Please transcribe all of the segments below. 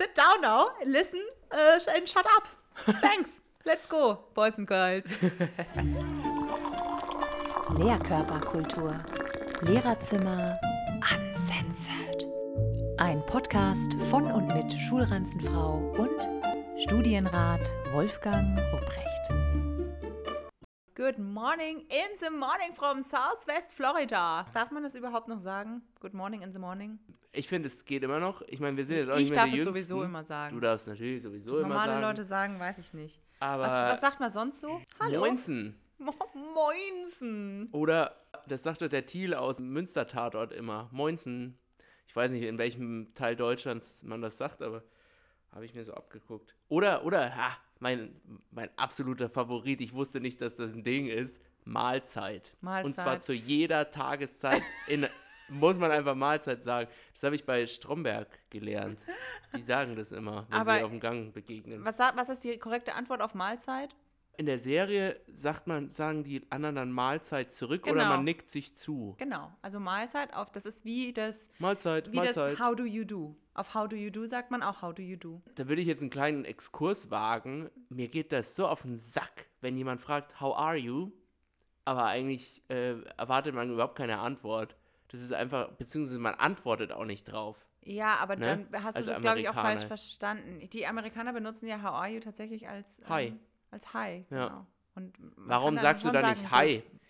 Sit down now, listen uh, and shut up. Thanks. Let's go, boys and girls. Lehrkörperkultur. Lehrerzimmer uncensored. Ein Podcast von und mit Schulranzenfrau und Studienrat Wolfgang Rupprecht. Good morning in the morning from Southwest Florida. Darf man das überhaupt noch sagen? Good morning in the morning? Ich finde, es geht immer noch. Ich meine, wir sind jetzt auch Ich nicht mehr darf die es Jüngsten. sowieso immer sagen. Du darfst natürlich sowieso Was immer normale sagen. Leute sagen, weiß ich nicht. aber Was, was sagt man sonst so? Hallo? Moinsen. Mo Moinsen. Oder, das sagt doch der Thiel aus dem Münster-Tatort immer. Moinsen. Ich weiß nicht, in welchem Teil Deutschlands man das sagt, aber habe ich mir so abgeguckt. Oder, oder, ha, mein, mein absoluter Favorit, ich wusste nicht, dass das ein Ding ist, Mahlzeit. Und zwar Mahlzeit. zu jeder Tageszeit in, muss man einfach Mahlzeit sagen. Das habe ich bei Stromberg gelernt. Die sagen das immer, wenn Aber- sie auf dem Gang begegnen. Was, was ist die korrekte Antwort auf Mahlzeit? In der Serie sagt man, sagen die anderen dann Mahlzeit zurück oder Genau. man nickt sich zu. Genau, also Mahlzeit auf, das ist wie das, Mahlzeit, wie Mahlzeit. das How do you do. Auf How do you do sagt man auch How do you do. Da würde ich jetzt einen kleinen Exkurs wagen. Mir geht das so auf den Sack, wenn jemand fragt, how are you? Aber eigentlich äh, erwartet man überhaupt keine Antwort. Das ist einfach, beziehungsweise man antwortet auch nicht drauf. Ja, aber Ne? dann hast Als du das, glaube ich, auch falsch verstanden. Die Amerikaner benutzen ja How are you tatsächlich als Hi. Ähm, als Hi. Ja. Genau. Und Warum sagst du da sagen, nicht Hi? gut,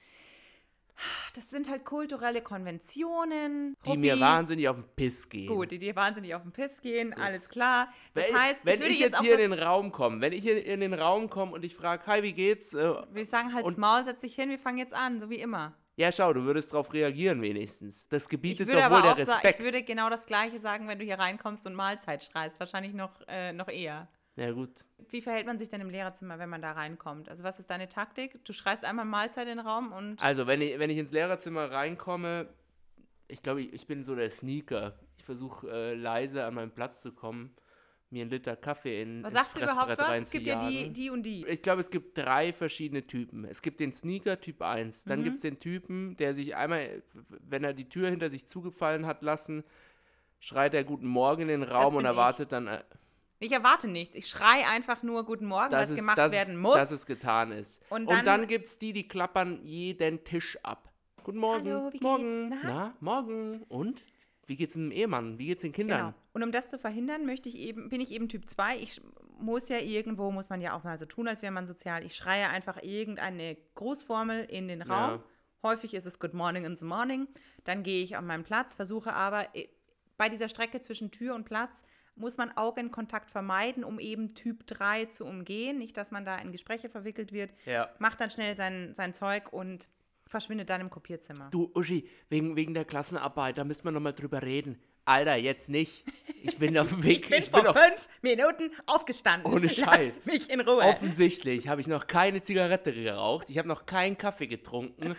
Das sind halt kulturelle Konventionen. Die mir wahnsinnig auf den Piss gehen. Gut, die dir wahnsinnig auf den Piss gehen, alles klar. Das wenn heißt, wenn würde ich jetzt hier in den Raum komme, wenn ich hier in den Raum komme und ich frage, hi, wie geht's? Äh, ich sagen, halt's und- Maul, setz dich hin, wir fangen jetzt an, so wie immer. Ja, schau, du würdest darauf reagieren wenigstens. Das gebietet doch wohl der auch sagen, Respekt. ich würde genau das Gleiche sagen, wenn du hier reinkommst und Mahlzeit schreist. Wahrscheinlich noch, äh, noch eher. ja, gut. Wie verhält man sich denn im Lehrerzimmer, wenn man da reinkommt? Also was ist deine Taktik? Du schreist einmal Mahlzeit in den Raum und Also, wenn ich, wenn ich ins Lehrerzimmer reinkomme, ich glaube, ich, ich bin so der Sneaker. Ich versuche äh, leise an meinen Platz zu kommen, mir einen Liter Kaffee in was sagst du überhaupt was? Es gibt ja die, die und die. Ich glaube, es gibt drei verschiedene Typen. Es gibt den Sneaker Typ 1. Dann Mhm. gibt es den Typen, der sich einmal, wenn er die Tür hinter sich zugefallen hat lassen, schreit er Guten Morgen in den Raum und ich. erwartet dann, äh, Ich erwarte nichts. Ich schreie einfach nur Guten Morgen, dass, was es, gemacht dass, werden muss. dass es getan ist. Und Und dann- dann, gibt es die, die klappern jeden Tisch ab. Guten Morgen. Hallo, wie geht's? morgen. Na? Na? morgen. Und? Wie geht's dem Ehemann? Wie geht's den Kindern? Genau. Und um das zu verhindern, möchte ich eben, bin ich eben Typ 2. Ich muss ja irgendwo, muss man ja auch mal so tun, als wäre man sozial. Ich schreie einfach irgendeine Grußformel in den Raum. Ja. Häufig ist es Good Morning in the Morning. Dann gehe ich an meinen Platz, versuche aber äh, bei dieser Strecke zwischen Tür und Platz muss man Augenkontakt vermeiden, um eben Typ 3 zu umgehen. Nicht, dass man da in Gespräche verwickelt wird. Ja. Macht dann schnell sein, sein Zeug und verschwindet dann im Kopierzimmer. Du, Uschi, wegen, wegen der Klassenarbeit, da müssen wir nochmal drüber reden. Alter, jetzt nicht. Ich bin auf dem Weg. Ich bin vor auf, fünf Minuten aufgestanden. Ohne Scheiß. Lass mich in Ruhe. offensichtlich habe ich noch keine Zigarette geraucht. Ich habe noch keinen Kaffee getrunken.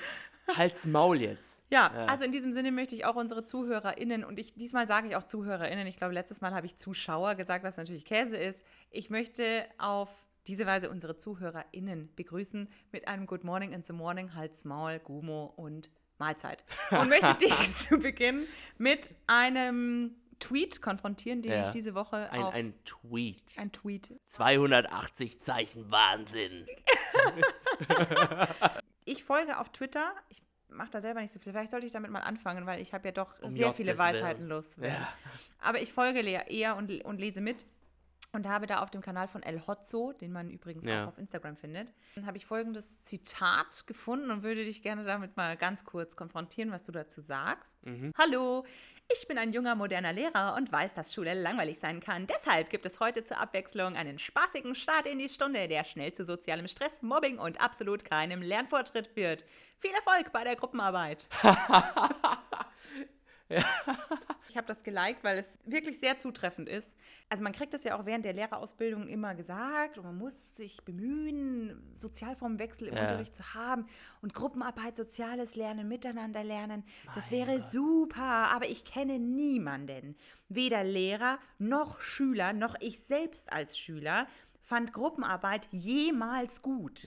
Halt's Maul jetzt. Ja, Ja. also in diesem Sinne möchte ich auch unsere ZuhörerInnen und ich diesmal sage ich auch ZuhörerInnen, ich glaube, letztes Mal habe ich Zuschauer gesagt, was natürlich Käse ist. Ich möchte auf diese Weise unsere ZuhörerInnen begrüßen mit einem Good Morning in the Morning, Hals, Maul, Gumo und Mahlzeit. Und möchte dich zu Beginn mit einem Tweet konfrontieren, den Ja. ich diese Woche Ein, auf ein Tweet. ein Tweet 280 Zeichen Wahnsinn. Ich folge auf Twitter. Ich mache da selber nicht so viel. Vielleicht sollte ich damit mal anfangen, weil ich habe ja doch Um sehr viele Gottes Willen. Weisheiten loszuwerden. Ja. Aber ich folge eher und, und lese mit und habe da auf dem Kanal von El Hotzo, den man übrigens Ja. auch auf Instagram findet, habe ich folgendes Zitat gefunden und würde dich gerne damit mal ganz kurz konfrontieren, was du dazu sagst. Mhm. Hallo, ich bin ein junger, moderner Lehrer und weiß, dass Schule langweilig sein kann. Deshalb gibt es heute zur Abwechslung einen spaßigen Start in die Stunde, der schnell zu sozialem Stress, Mobbing und absolut keinem Lernfortschritt führt. Viel Erfolg bei der Gruppenarbeit. Ich habe das geliked, weil es wirklich sehr zutreffend ist. Also man kriegt das ja auch während der Lehrerausbildung immer gesagt und man muss sich bemühen, Sozialformwechsel im Ja. Unterricht zu haben und Gruppenarbeit, soziales Lernen, miteinander lernen. Das wäre super, aber ich kenne niemanden, weder Lehrer noch Schüler, noch ich selbst als Schüler, fand Gruppenarbeit jemals gut.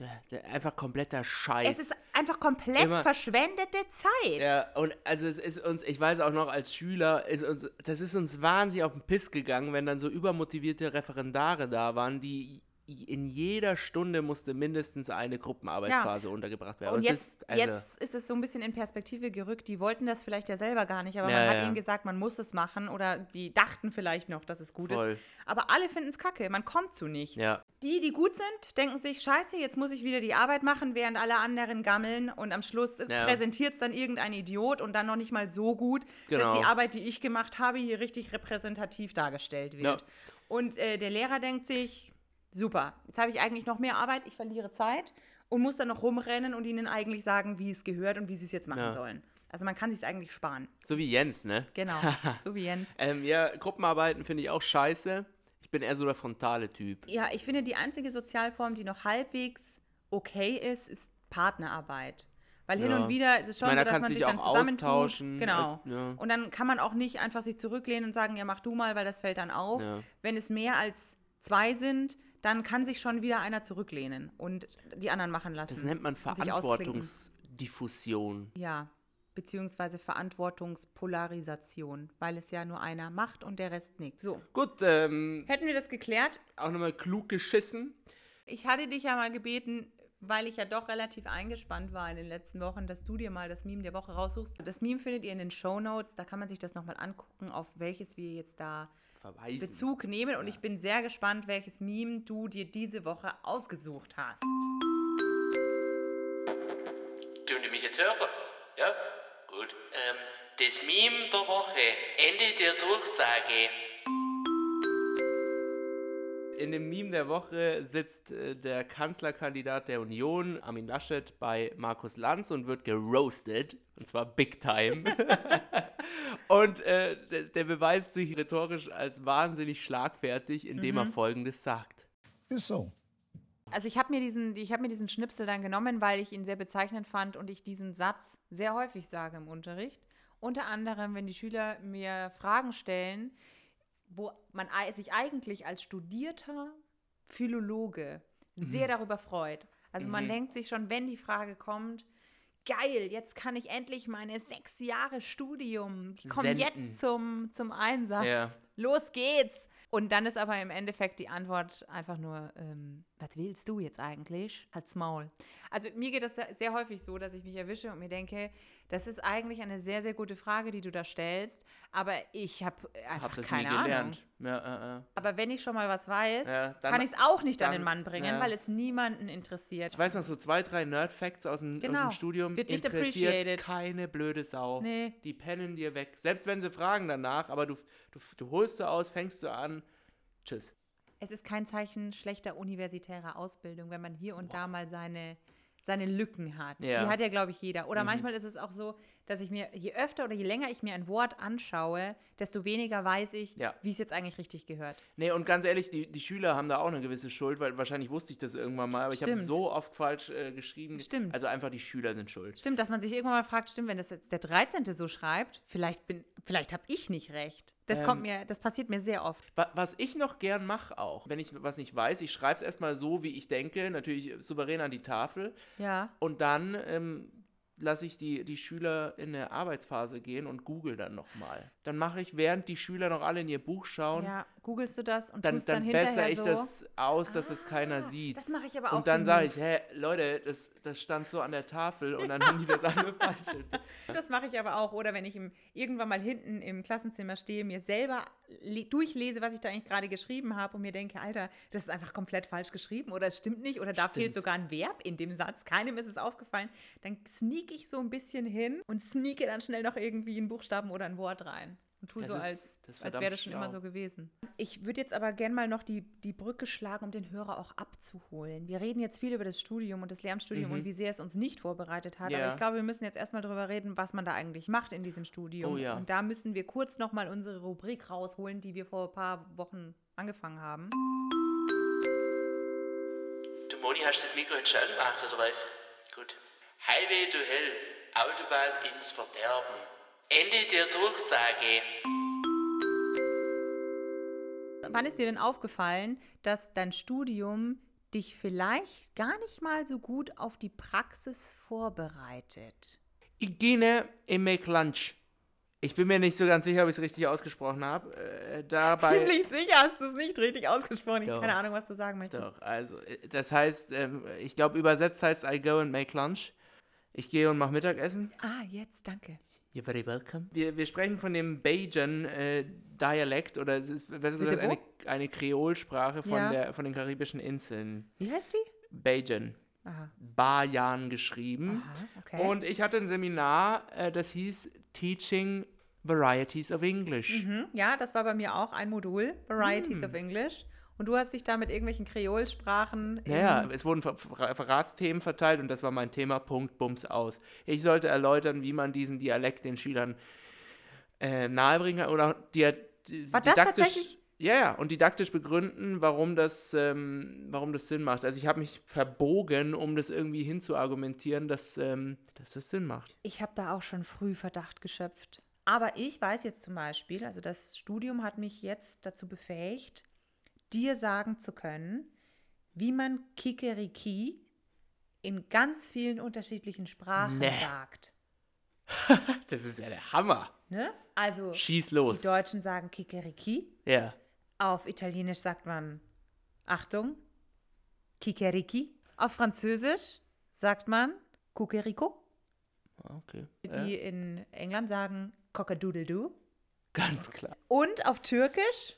Einfach kompletter Scheiß. Es ist einfach komplett Immer- verschwendete Zeit. Ja, und also es ist uns, ich weiß auch noch als Schüler, ist uns, das ist uns wahnsinnig auf den Piss gegangen, wenn dann so übermotivierte Referendare da waren, die in jeder Stunde musste mindestens eine Gruppenarbeitsphase untergebracht werden. Und jetzt, ist, also, jetzt ist es so ein bisschen in Perspektive gerückt. Die wollten das vielleicht ja selber gar nicht, aber Ja, man hat ja. ihnen gesagt, man muss es machen oder die dachten vielleicht noch, dass es gut Voll. ist. Aber alle finden es kacke, man kommt zu nichts. Ja. Die, die gut sind, denken sich, scheiße, jetzt muss ich wieder die Arbeit machen, während alle anderen gammeln und am Schluss Ja. präsentiert es dann irgendein Idiot und dann noch nicht mal so gut, Genau. dass die Arbeit, die ich gemacht habe, hier richtig repräsentativ dargestellt wird. Ja. Und äh, der Lehrer denkt sich, super, jetzt habe ich eigentlich noch mehr Arbeit, ich verliere Zeit und muss dann noch rumrennen und ihnen eigentlich sagen, wie es gehört und wie sie es jetzt machen Ja. sollen. Also man kann sich eigentlich sparen. so wie Jens, ne? Genau, so wie Jens. Ähm, ja, Gruppenarbeiten finde ich auch scheiße. Ich bin eher so der frontale Typ. Ja, ich finde, die einzige Sozialform, die noch halbwegs okay ist, ist Partnerarbeit. Weil hin Ja. und wieder ist es schon meine, so, da dass man sich dich dann auch zusammentut. austauschen, Genau. äh, ja. Und dann kann man auch nicht einfach sich zurücklehnen und sagen, ja, mach du mal, weil das fällt dann auf. Ja. Wenn es mehr als zwei sind, dann kann sich schon wieder einer zurücklehnen und die anderen machen lassen. Das nennt man. Verantwortungsdiffusion. Ja, beziehungsweise Verantwortungspolarisation, weil es ja nur einer macht und der Rest nicht. So, Gut, ähm, hätten wir das geklärt? auch nochmal klug geschissen. Ich hatte dich ja mal gebeten, weil ich ja doch relativ eingespannt war in den letzten Wochen, dass du dir mal das Meme der Woche raussuchst. Das Meme findet ihr in den Show Notes, da kann man sich das nochmal angucken, auf welches wir jetzt da Verweisen. Bezug nehmen. Und ich bin sehr gespannt, welches Meme du dir diese Woche ausgesucht hast. Tun die mich jetzt hören? Ja? Gut. Ähm, das Meme der Woche. Ende der Durchsage. In dem Meme der Woche sitzt äh, der Kanzlerkandidat der Union, Armin Laschet, bei Markus Lanz und wird geroastet. Und zwar big time. und äh, der, der beweist sich rhetorisch als wahnsinnig schlagfertig, indem er Folgendes sagt. Ist so. Also ich habe mir, diesen, ich hab mir diesen Schnipsel dann genommen, weil ich ihn sehr bezeichnend fand und ich diesen Satz sehr häufig sage im Unterricht. Unter anderem, wenn die Schüler mir Fragen stellen, wo man sich eigentlich als studierter Philologe sehr darüber freut. Also man denkt sich schon, wenn die Frage kommt, geil, jetzt kann ich endlich meine sechs Jahre Studium, die kommen Senden. jetzt zum, zum Einsatz. Ja. Los geht's. Und dann ist aber im Endeffekt die Antwort einfach nur, ähm, was willst du jetzt eigentlich? Halt's Maul. Also mir geht das sehr, häufig so, dass ich mich erwische und mir denke, das ist eigentlich eine sehr, sehr gute Frage, die du da stellst, aber ich habe einfach Hab das keine nie Ahnung. gelernt. Ja, äh, äh. Aber wenn ich schon mal was weiß, Ja, dann- kann ich es auch nicht an dann- den Mann bringen, ja. weil es niemanden interessiert. Ich weiß noch so zwei, drei Nerd-Facts aus, dem- aus Genau. dem Studium. Wird nicht Interessiert appreciated. keine blöde Sau. Nee. Die pennen dir weg. Selbst wenn sie fragen danach, aber du, du, du holst du aus, fängst du an. Tschüss. Es ist kein Zeichen schlechter universitärer Ausbildung, wenn man hier und da mal seine, seine Lücken hat. Ja. Die hat ja, glaube ich, jeder. Oder manchmal ist es auch so, dass ich mir, je öfter oder je länger ich mir ein Wort anschaue, desto weniger weiß ich, Ja. wie es jetzt eigentlich richtig gehört. Nee, und ganz ehrlich, die, die Schüler haben da auch eine gewisse Schuld, weil wahrscheinlich wusste ich das irgendwann mal, aber ich habe Stimmt. so oft falsch äh, geschrieben. Stimmt. Also einfach die Schüler sind schuld. Stimmt, dass man sich irgendwann mal fragt, stimmt, wenn das jetzt der 13. so schreibt, vielleicht bin, vielleicht habe ich nicht recht. Das Ähm. kommt mir, das passiert mir sehr oft. Wa- Was ich noch gern mache auch, wenn ich was nicht weiß, ich schreibe es erstmal so, wie ich denke, natürlich souverän an die Tafel Ja. und dann ähm, lasse ich die, die Schüler in eine Arbeitsphase gehen und google dann nochmal. Dann mache ich, während die Schüler noch alle in ihr Buch schauen, Ja, googelst du das und dann, tust dann, dann hinterher bessere ich so. das aus, dass es keiner Ah, sieht. Das mache ich aber auch. Und dann sage ich, hä, Leute, das, das stand so an der Tafel und dann haben die das alle falsch. Das mache ich aber auch. Oder wenn ich im, irgendwann mal hinten im Klassenzimmer stehe, mir selber le- durchlese, was ich da eigentlich gerade geschrieben habe und mir denke, Alter, das ist einfach komplett falsch geschrieben oder es stimmt nicht oder da fehlt Stimmt. sogar ein Verb in dem Satz. Keinem ist es aufgefallen. Dann sneak ich so ein bisschen hin und sneake dann schnell noch irgendwie einen Buchstaben oder ein Wort rein. Und tue Das so, ist- als, als wäre das schon immer so gewesen. Ich würde jetzt aber gern mal noch die, die Brücke schlagen, um den Hörer auch abzuholen. Wir reden jetzt viel über das Studium und das Lehramtsstudium und wie sehr es uns nicht vorbereitet hat. Aber Mhm. Ja. ich glaube, wir müssen jetzt erstmal darüber reden, was man da eigentlich macht in diesem Studium. Oh ja. Und da müssen wir kurz nochmal unsere Rubrik rausholen, die wir vor ein paar Wochen angefangen haben. Du Moni, hast das Mikro jetzt schon angemacht, oder was? Gut. Highway to Hell. Autobahn ins Verderben. Ende der Durchsage. wann ist dir denn aufgefallen, dass dein Studium dich vielleicht gar nicht mal so gut auf die Praxis vorbereitet? Ich gehe im Make Lunch. Ich bin mir nicht so ganz sicher, ob ich es richtig ausgesprochen habe. Äh, dabei. Ziemlich sicher hast du es nicht richtig ausgesprochen. Ich habe Doch. keine Ahnung, was du sagen möchtest. Doch, also, äh, das heißt, ähm, ich glaube, übersetzt heißt I go and make lunch. Ich gehe und mache Mittagessen. Ah, jetzt, danke. You're very welcome. Wir, wir sprechen von dem Bajan-Dialekt oder es ist besser gesagt eine, eine Kreolsprache von, Ja. der, von den karibischen Inseln. Wie heißt die? Bajan. Aha. Bajan geschrieben. Aha, okay. Und ich hatte ein Seminar, äh, das hieß Teaching Varieties of English. Mhm, ja, das war bei mir auch ein Modul, Varieties Hm. of English. Und du hast dich da mit irgendwelchen Kreolsprachen. Naja, es wurden Ver Ver Verratsthemen verteilt und das war mein Thema, Punkt, Bums aus. Ich sollte erläutern, wie man diesen Dialekt den Schülern äh, nahebringen oder dia di- War das didaktisch, tatsächlich? Ja, ja, und didaktisch begründen, warum das, ähm, warum das Sinn macht. Also ich habe mich verbogen, um das irgendwie hinzuargumentieren, dass, ähm, dass das Sinn macht. Ich habe da auch schon früh Verdacht geschöpft. Aber ich weiß jetzt zum Beispiel, also das Studium hat mich jetzt dazu befähigt, dir sagen zu können, wie man Kikeriki in ganz vielen unterschiedlichen Sprachen Nee. sagt. Das ist ja der Hammer. Ne? Also Schieß die los. Deutschen sagen Kikeriki, Ja. auf Italienisch sagt man Achtung, Kikeriki. Auf Französisch sagt man Kukerico. Okay. Die Ja, in England sagen Cockadoodle-Doo. ganz klar. Und auf Türkisch,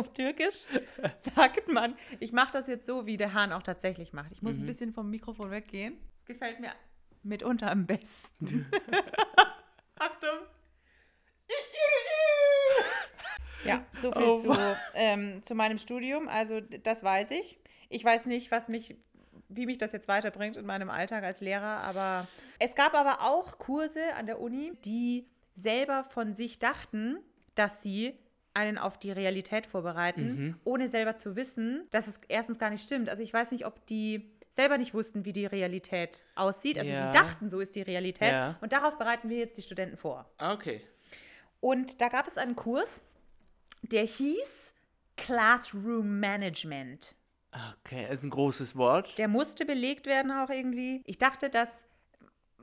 auf Türkisch sagt man, ich mache das jetzt so, wie der Hahn auch tatsächlich macht. Ich muss ein bisschen vom Mikrofon weggehen. Gefällt mir mitunter am besten. Achtung. Ja, so viel Oh zu, ähm, zu meinem Studium. Also das weiß ich. Ich weiß nicht, was mich, wie mich das jetzt weiterbringt in meinem Alltag als Lehrer, aber es gab aber auch Kurse an der Uni, die selber von sich dachten, dass sie einen auf die Realität vorbereiten, ohne selber zu wissen, dass es erstens gar nicht stimmt. Also ich weiß nicht, ob die selber nicht wussten, wie die Realität aussieht. Also Ja. die dachten, so ist die Realität. Ja. Und darauf bereiten wir jetzt die Studenten vor. Okay. Und da gab es einen Kurs, der hieß Classroom Management. Okay, ist ein großes Wort. Der musste belegt werden auch irgendwie. Ich dachte, dass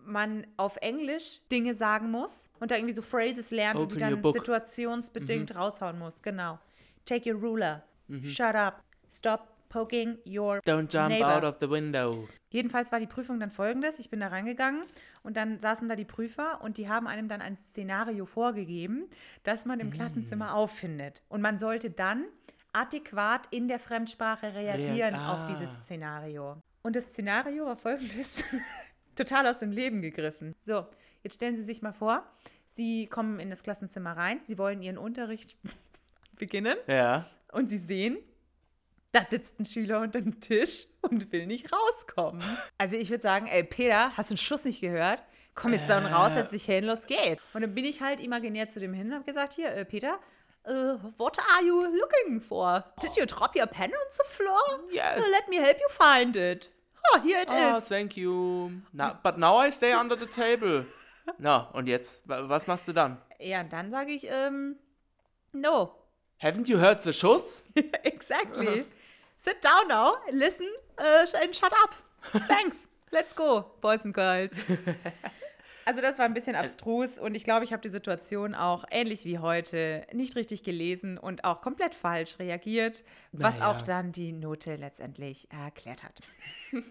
man auf Englisch Dinge sagen muss und da irgendwie so Phrases lernt, Open die your dann situationsbedingt raushauen muss. Genau. Take your ruler. Shut up. Stop poking your Don't jump neighbor. out of the window. Jedenfalls war die Prüfung dann folgendes. Ich bin da reingegangen und dann saßen da die Prüfer und die haben einem dann ein Szenario vorgegeben, das man im Klassenzimmer auffindet. Und man sollte dann adäquat in der Fremdsprache reagieren Rea- auf ah. dieses Szenario. Und das Szenario war folgendes. Total aus dem Leben gegriffen. So, jetzt stellen Sie sich mal vor, Sie kommen in das Klassenzimmer rein, Sie wollen Ihren Unterricht beginnen Ja. und Sie sehen, da sitzt ein Schüler unter dem Tisch und will nicht rauskommen. Also ich würde sagen, ey Peter, hast du einen Schuss nicht gehört? Komm jetzt dann raus, setz dich hin, los geht's. Und dann bin ich halt imaginär zu dem hin und habe gesagt, hier, äh, Peter, uh, what are you looking for? Did you drop your pen on the floor? Yes. Let me help you find it. Oh, here it Oh, is. thank you. Na, but now I stay under the table. Na, und jetzt? Wa- Was machst du dann? Ja, und dann sage ich, ähm, no. Haven't you heard the Schuss? exactly. Sit down now, listen uh, and shut up. Thanks. Let's go, boys and girls. Also das war ein bisschen abstrus und ich glaube, ich habe die Situation auch ähnlich wie heute nicht richtig gelesen und auch komplett falsch reagiert, was Naja. auch dann die Note letztendlich erklärt hat.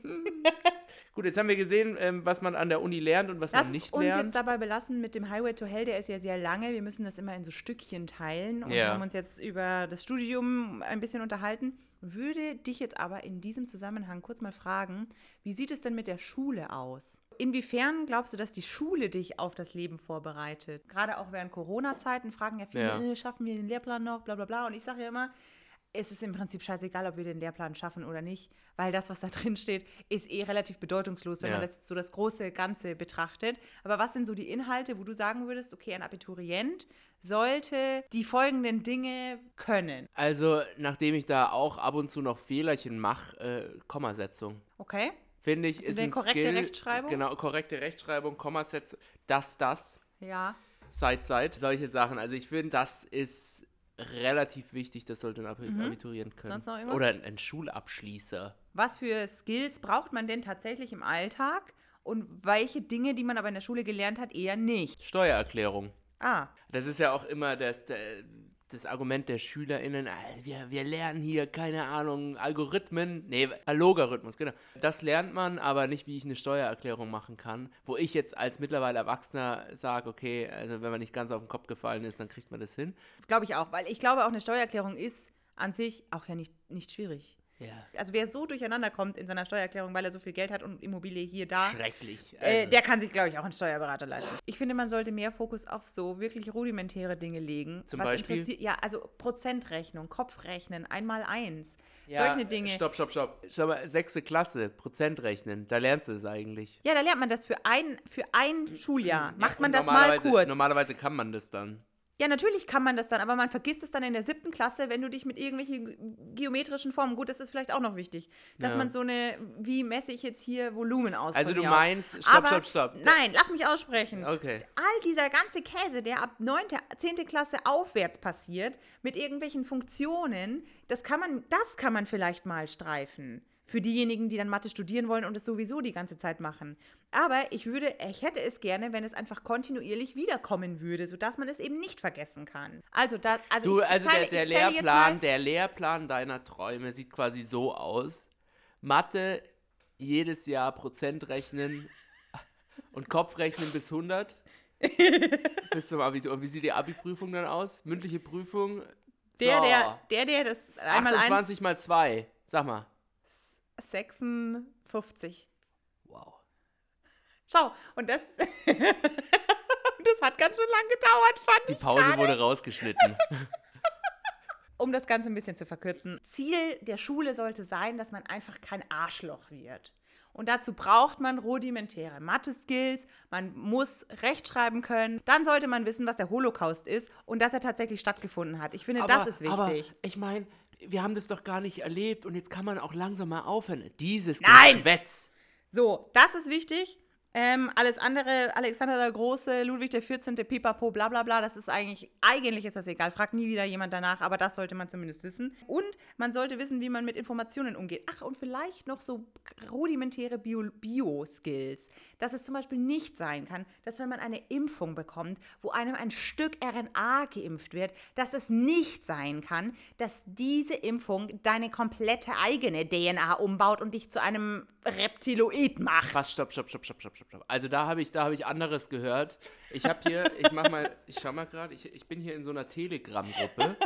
Gut, jetzt haben wir gesehen, ähm, was man an der Uni lernt und was Lass man nicht uns lernt. jetzt dabei belassen mit dem Highway to Hell, der ist ja sehr lange. Wir müssen das immer in so Stückchen teilen und Ja. haben uns jetzt über das Studium ein bisschen unterhalten. Würde dich jetzt aber in diesem Zusammenhang kurz mal fragen, wie sieht es denn mit der Schule aus? Inwiefern glaubst du, dass die Schule dich auf das Leben vorbereitet? Gerade auch während Corona-Zeiten fragen ja viele, Ja. äh, schaffen wir den Lehrplan noch, bla bla bla. Und ich sage ja immer, es ist im Prinzip scheißegal, ob wir den Lehrplan schaffen oder nicht, weil das, was da drin steht, ist eh relativ bedeutungslos, wenn Ja. man das so das große Ganze betrachtet. Aber was sind so die Inhalte, wo du sagen würdest, okay, ein Abiturient sollte die folgenden Dinge können? Also, nachdem ich da auch ab und zu noch Fehlerchen mache, äh, Kommasetzung. Okay? Finde ich, Also ist ein korrekte Skill. Rechtschreibung? Genau, korrekte Rechtschreibung, Kommasetzung, das, das, Ja. Seit, seit, solche Sachen. Also ich finde, das ist relativ wichtig, das sollte ein Abi Abiturient können. Mhm. Sonst noch irgendwas? Oder ein, ein Schulabschließer. Was für Skills braucht man denn tatsächlich im Alltag und welche Dinge, die man aber in der Schule gelernt hat, eher nicht? Steuererklärung. Ah, Das ist ja auch immer das, der, das Argument der SchülerInnen, ah, wir, wir lernen hier, keine Ahnung, Algorithmen, nee, Logarithmus, genau. Das lernt man, aber nicht, wie ich eine Steuererklärung machen kann. Wo ich jetzt als mittlerweile Erwachsener sage, okay, also wenn man nicht ganz auf den Kopf gefallen ist, dann kriegt man das hin. glaube ich auch, weil ich glaube auch eine Steuererklärung ist an sich auch ja nicht, nicht schwierig. Ja. Also wer so durcheinander kommt in seiner Steuererklärung, weil er so viel Geld hat und Immobilie hier, da, Schrecklich. äh, Also, der kann sich, glaube ich, auch einen Steuerberater leisten. Ich finde, man sollte mehr Fokus auf so wirklich rudimentäre Dinge legen. Zum was Beispiel? interessiert- Ja, also Prozentrechnung, Kopfrechnen, einmal eins. ja, solche Dinge. Stopp, stopp, stopp. Schau mal, sechste Klasse, Prozent rechnen, da lernst du es eigentlich. Ja, da lernt man das für ein, für ein Schuljahr. Macht Ja, man und das mal kurz. Normalerweise kann man das dann. Ja, natürlich kann man das dann, aber man vergisst es dann in der siebten Klasse, wenn du dich mit irgendwelchen geometrischen Formen, gut, das ist vielleicht auch noch wichtig, dass Ja. man so eine, wie messe ich jetzt hier Volumen aus? Also du mir aus? meinst, stopp, aber, stopp, stopp. Nein, lass mich aussprechen. Okay. All dieser ganze Käse, der ab 9., 10. Klasse aufwärts passiert, mit irgendwelchen Funktionen, das kann man, das kann man vielleicht mal streifen. Für diejenigen, die dann Mathe studieren wollen und es sowieso die ganze Zeit machen. Aber ich würde, ich hätte es gerne, wenn es einfach kontinuierlich wiederkommen würde, sodass man es eben nicht vergessen kann. Also das, also Du, ich also zeige- der, der Lehrplan, der Lehrplan deiner Träume sieht quasi so aus. Mathe jedes Jahr Prozent rechnen und Kopfrechnen bis 100. bis zum Abitur. Und wie sieht die Abi-Prüfung dann aus? Mündliche Prüfung? der, So, der, der, der, das einmal 28 mal 2. Sag mal. 1, 56. Wow. Schau, und das, das hat ganz schön lang gedauert, fand Die ich Pause gerade. wurde rausgeschnitten. Um das Ganze ein bisschen zu verkürzen. Ziel der Schule sollte sein, dass man einfach kein Arschloch wird. Und dazu braucht man rudimentäre Mathe-Skills, man muss rechtschreiben können. Dann sollte man wissen, was der Holocaust ist und dass er tatsächlich stattgefunden hat. Ich finde, das ist Aber wichtig. ich meine, wir haben das doch gar nicht erlebt und jetzt kann man auch langsam mal aufhören. Dieses Nein! Geschwätz. So, das ist wichtig. Ähm, alles andere, Alexander der Große, Ludwig der 14., Pipapo, bla bla bla, das ist eigentlich, eigentlich ist das egal. Fragt nie wieder jemand danach, aber das sollte man zumindest wissen. Und man sollte wissen, wie man mit Informationen umgeht. Ach, und vielleicht noch so rudimentäre Bio- Bio-Skills. dass es zum Beispiel nicht sein kann, dass wenn man eine Impfung bekommt, wo einem ein Stück RNA geimpft wird, dass es nicht sein kann, dass diese Impfung deine komplette eigene DNA umbaut und dich zu einem Reptiloid macht. Krass, stopp, stopp, stopp, stopp, stopp, stopp. stopp. Also da habe ich, da habe ich anderes gehört. Ich habe hier, ich mach mal, ich schau mal gerade, ich, ich bin hier in so einer Telegram-Gruppe.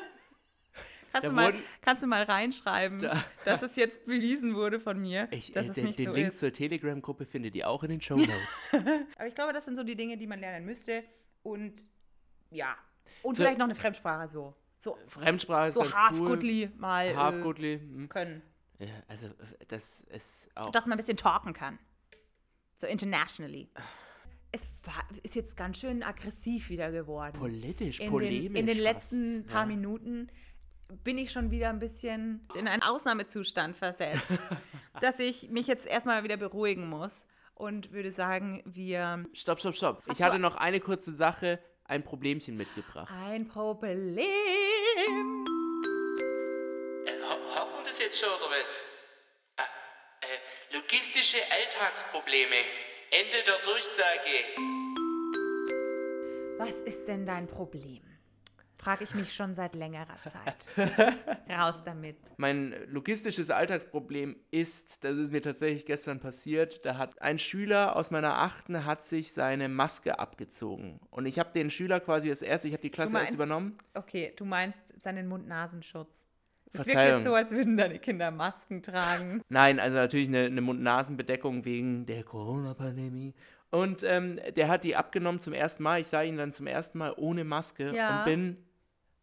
Kannst, Da du mal, wurden- kannst du mal reinschreiben, dass es jetzt bewiesen wurde von mir, Ich, dass äh, es den nicht den so Link ist. zur Telegram-Gruppe findet ihr auch in den Show Notes. Aber ich glaube, das sind so die Dinge, die man lernen müsste. Und ja. Und So- vielleicht noch eine Fremdsprache so. So, Fremdsprache ist so ganz half cool. mal äh, Half Goodly. hm. können. Ja, also äh, das ist auch. Dass man ein bisschen talken kann. So internationally. Es war, ist jetzt ganz schön aggressiv wieder geworden. Politisch, in polemisch. den, in den fast. letzten paar ja. Minuten bin ich schon wieder ein bisschen in einen Ausnahmezustand versetzt, dass ich mich jetzt erstmal wieder beruhigen muss und würde sagen, wir Stopp, stopp, stopp. Hast ich hatte noch eine kurze Sache, ein Problemchen mitgebracht. ein Problem. Äh, man das jetzt schon oder was? Logistische Alltagsprobleme. Ende der Durchsage. Was ist denn dein Problem? Frage ich mich schon seit längerer Zeit. Raus damit. Mein logistisches Alltagsproblem ist, das ist mir tatsächlich gestern passiert, da hat ein Schüler aus meiner Achten hat sich seine Maske abgezogen. Und ich habe den Schüler quasi als erste, ich habe die Klasse erst meinst- übernommen. Okay, du meinst seinen Mund-Nasenschutz. Es wirkt jetzt so, als würden deine Kinder Masken tragen. Nein, also natürlich eine, eine Mund-Nasen-Bedeckung wegen der Corona-Pandemie. Und ähm, der hat die abgenommen zum ersten Mal. Ich sah ihn dann zum ersten Mal ohne Maske Ja. und bin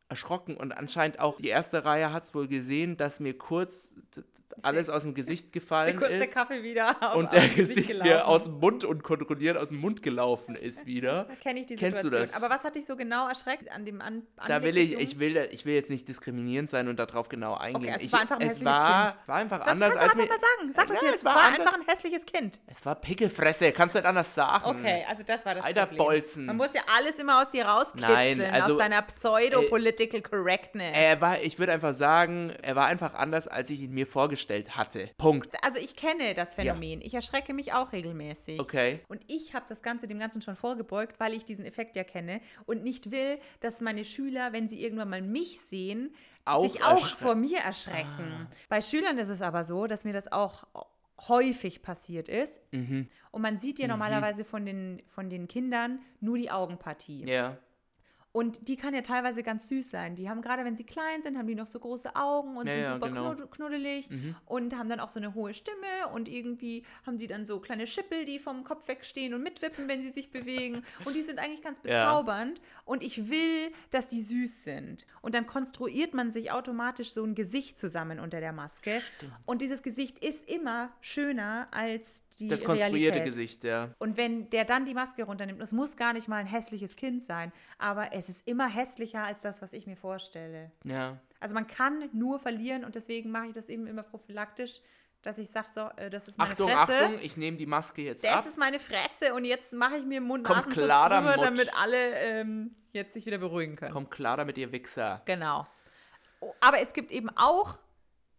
erschrocken. Und anscheinend auch die erste Reihe hat es wohl gesehen, dass mir kurz alles aus dem Gesicht Der gefallen kurz der ist Kaffee wieder und der Gesicht mir aus dem Mund unkontrolliert aus dem Mund gelaufen ist wieder. Kenne ich die Kennst du Situation. das? Aber was hat dich so genau erschreckt an dem an Da will ich, ich will, ich will jetzt nicht diskriminierend sein und darauf genau eingehen. also es ich, war einfach ein es hässliches war, Kind. war einfach Das anders du als mir. mal sagen. Sag das Ja, jetzt. es war war einfach ein hässliches Kind. Es war Pickelfresse, kannst du nicht anders sagen. Okay, also das war das Alter Problem. Bolzen. Man muss ja alles immer aus dir rauskitzeln, Nein, also, aus deiner pseudo-political correctness. Er war, ich würde einfach sagen, er war einfach anders, als ich ihn mir vorgestellt hatte. Punkt. also ich kenne das Phänomen. Ich erschrecke mich auch regelmäßig. Okay. Und ich habe das Ganze dem Ganzen schon vorgebeugt, weil ich diesen Effekt ja kenne und nicht will, dass meine Schüler, wenn sie irgendwann mal mich sehen, Auch sich auch vor mir erschrecken. Bei Schülern ist es aber so, dass mir das auch häufig passiert ist. Mhm. Und man sieht ja normalerweise von den, von den Kindern nur die Augenpartie. Ja. Und die kann ja teilweise ganz süß sein. Die haben gerade, wenn sie klein sind, haben die noch so große Augen und Ja, sind ja, super genau. knud knuddelig und haben dann auch so eine hohe Stimme und irgendwie haben die dann so kleine Schippel, die vom Kopf wegstehen und mitwippen, wenn sie sich bewegen. Und die sind eigentlich ganz Ja. bezaubernd. Und ich will, dass die süß sind. Und dann konstruiert man sich automatisch so ein Gesicht zusammen unter der Maske. Und dieses Gesicht ist immer schöner als die Das konstruierte Realität. Gesicht, ja. Und wenn der dann die Maske runternimmt, es muss gar nicht mal ein hässliches Kind sein, aber es ist immer hässlicher als das, was ich mir vorstelle. Ja. Also man kann nur verlieren und deswegen mache ich das eben immer prophylaktisch, dass ich sage, so, äh, das ist meine Achtung, Fresse. Achtung, ich nehme die Maske jetzt Das ab. ist meine Fresse und jetzt mache ich mir Mund-Nasenschutz drüber, damit. damit alle ähm, jetzt sich wieder beruhigen können. Komm klar damit, ihr Wichser. Genau. Aber es gibt eben auch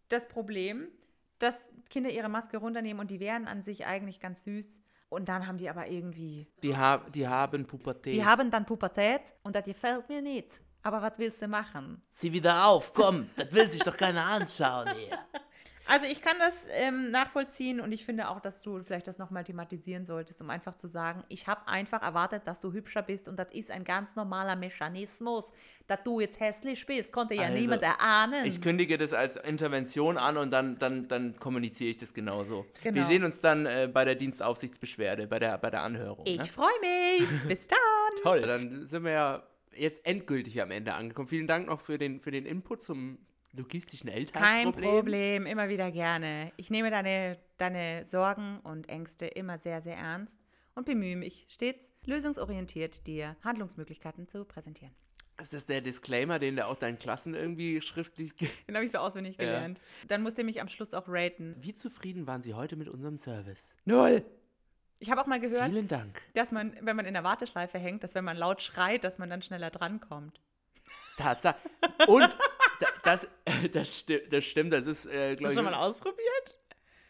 das Problem, dass Kinder ihre Maske runternehmen und die wären an sich eigentlich ganz süß. Und dann haben die aber irgendwie Die, ha die haben Pubertät. Die haben dann Pubertät und das gefällt mir nicht. Aber was willst du machen? Sieh wieder auf, komm, das will sich doch keiner anschauen hier. Also ich kann das ähm, nachvollziehen und ich finde auch, dass du vielleicht das nochmal thematisieren solltest, um einfach zu sagen, ich habe einfach erwartet, dass du hübscher bist und das ist ein ganz normaler Mechanismus. Dass du jetzt hässlich bist, konnte ja Also, niemand erahnen. Ich kündige das als Intervention an und dann, dann, dann kommuniziere ich das genauso. Wir Genau. sehen uns dann äh, bei der Dienstaufsichtsbeschwerde, bei der, bei der Anhörung. Ich ne? freue mich. Bis dann. Toll, dann sind wir ja jetzt endgültig am Ende angekommen. Vielen Dank noch für den, für den Input zum logistischen Kein Alltagsproblem. Problem, immer wieder gerne. Ich nehme deine, deine Sorgen und Ängste immer sehr, sehr ernst und bemühe mich stets, lösungsorientiert dir Handlungsmöglichkeiten zu präsentieren. Ist das der Disclaimer, den du auch deinen Klassen irgendwie schriftlich... Den habe ich so auswendig Ja. gelernt. Dann musst du mich am Schluss auch raten. Wie zufrieden waren Sie heute mit unserem Service? Null. Ich habe auch mal gehört, Vielen Dank. dass man, wenn man in der Warteschleife hängt, dass wenn man laut schreit, dass man dann schneller drankommt. Tatsache. Und das, das, das stimmt, das ist, äh, Hast glaube du schon ich, mal ausprobiert?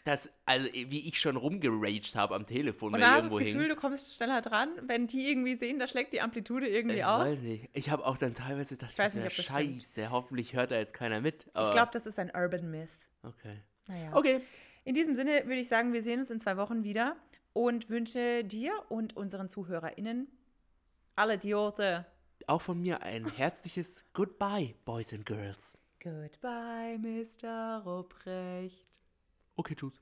das, also wie ich schon rumgeraged habe am Telefon, Und wenn dann ich hast du irgendwo das Gefühl, hing. du kommst schneller dran, wenn die irgendwie sehen, da schlägt die Amplitude irgendwie Ich aus. weiß nicht. Ich habe auch dann teilweise gedacht, Ich weiß das nicht, das stimmt. scheiße, hoffentlich hört da jetzt keiner mit. Ich glaube, das ist ein Urban Myth. Okay. Naja. Okay. In diesem Sinne würde ich sagen, wir sehen uns in zwei Wochen wieder und wünsche dir und unseren ZuhörerInnen alle Idiote. Auch von mir ein herzliches Goodbye, Boys and Girls. Goodbye, Mr. Ruprecht. Okay, tschüss.